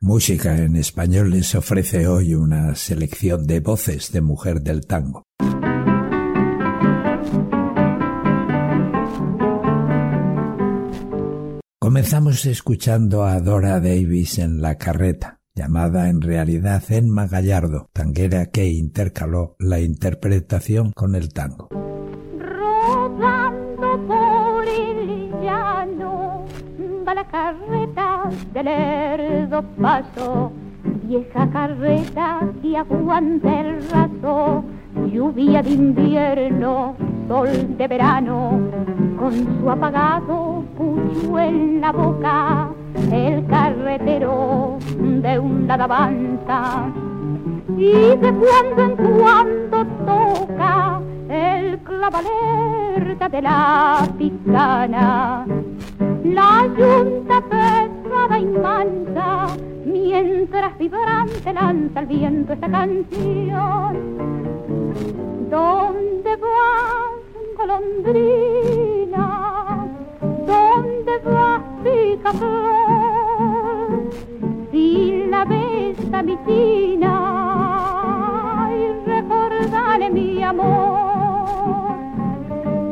Música en español les ofrece hoy una selección de voces de mujer del tango. Comenzamos escuchando a Dora Davis en La Carreta, llamada en realidad Enma Gallardo, tanguera que intercaló la interpretación con el tango. Rodando por el llano va la carreta del lerdo paso, vieja carreta que aguanta el raso, lluvia de invierno, sol de verano, con su apagado pucho en la boca, el carretero de un lado avanza y de cuando en cuando toca el clavalerta de la picana. La yunta pesada y mansa, mientras vibrante lanza el viento esta canción. ¿Dónde vas, golondrina? Ves a mi tina y recordale mi amor,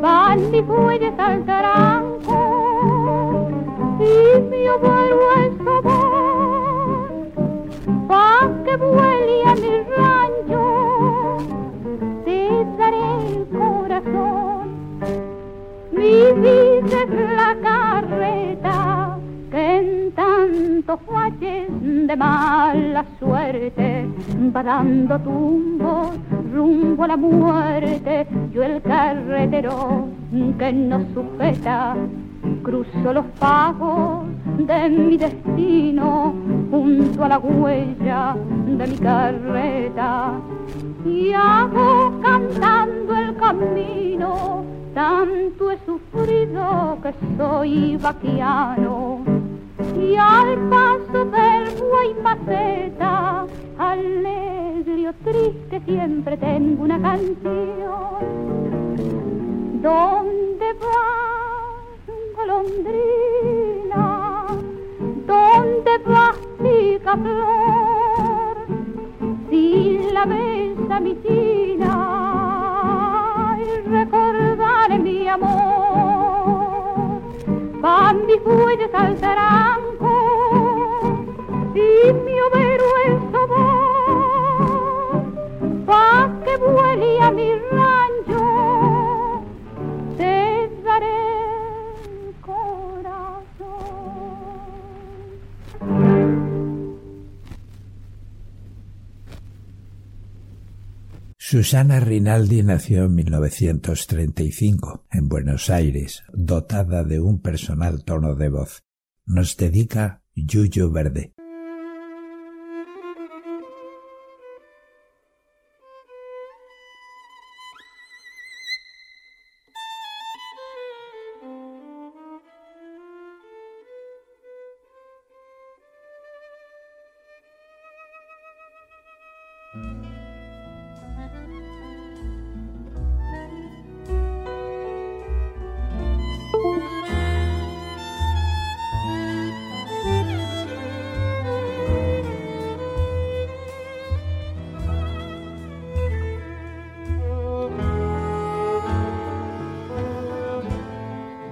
van mis bueyes al taranco y mi abuelo el sabor, pa' que vuele a mi rancho, te daré el corazón. Mi vida es la carreta que en tantos guaches de mala suerte va dando tumbos rumbo a la muerte. Yo el carretero que nos sujeta cruzo los pagos de mi destino junto a la huella de mi carreta y hago cantando el camino tanto he sufrido que soy vaquiano siempre tengo una canción ¿Dónde vas, golondrina? ¿Dónde vas, picaflor? Si la ves a mi tina y recordaré mi amor, van mis bueyes al taranco y mi overo Susana Rinaldi nació en 1935 en Buenos Aires, dotada de un personal tono de voz. Nos dedica Yuyo Verde.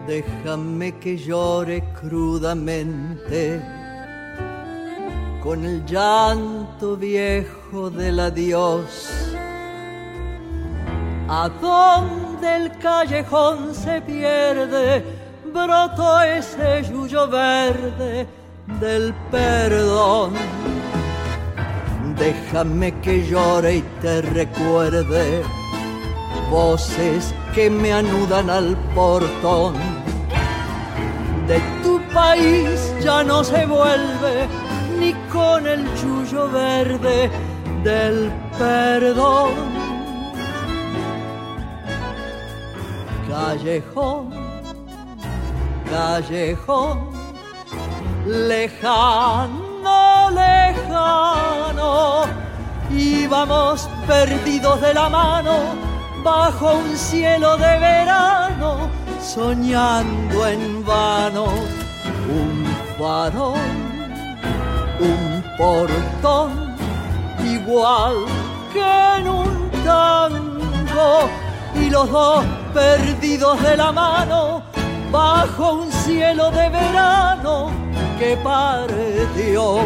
Déjame que llore crudamente con el llanto viejo del adiós. A donde el callejón se pierde, brotó ese yuyo verde del perdón. Déjame que llore y te recuerde voces que me anudan al portón. De tu país ya no se vuelve ni con el yuyo verde del perdón. Callejón, callejón, lejano, lejano, íbamos perdidos de la mano bajo un cielo de verano, soñando en vano. Un farol, un portón, igual que en un tango, y los dos perdidos de la mano, bajo un cielo de verano que partió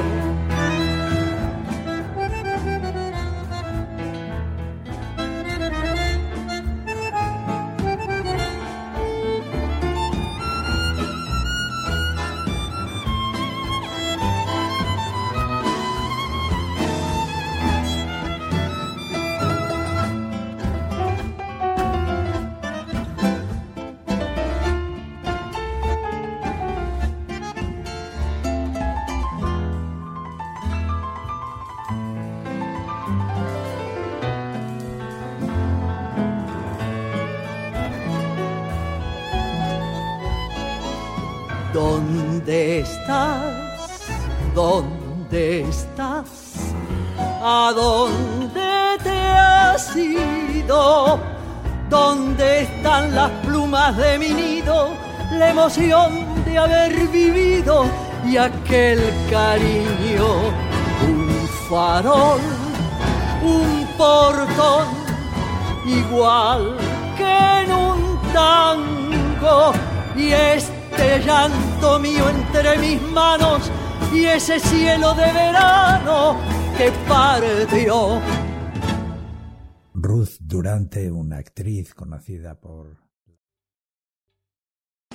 ¿Dónde estás? ¿Dónde estás? ¿A dónde te has ido? ¿Dónde están las plumas de mi nido? La emoción de haber vivido y aquel cariño. Un farol, un portón, igual que en un tango. Y este este llanto mío entre mis manos y ese cielo de verano que partió. Ruth Durante, una actriz conocida por...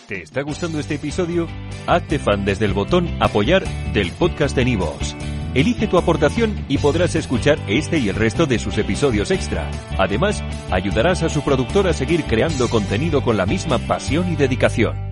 ¿Te está gustando este episodio? Hazte fan desde el botón apoyar del podcast de Nivos. Elige tu aportación y podrás escuchar este y el resto de sus episodios extra. Además, ayudarás a su productor a seguir creando contenido con la misma pasión y dedicación.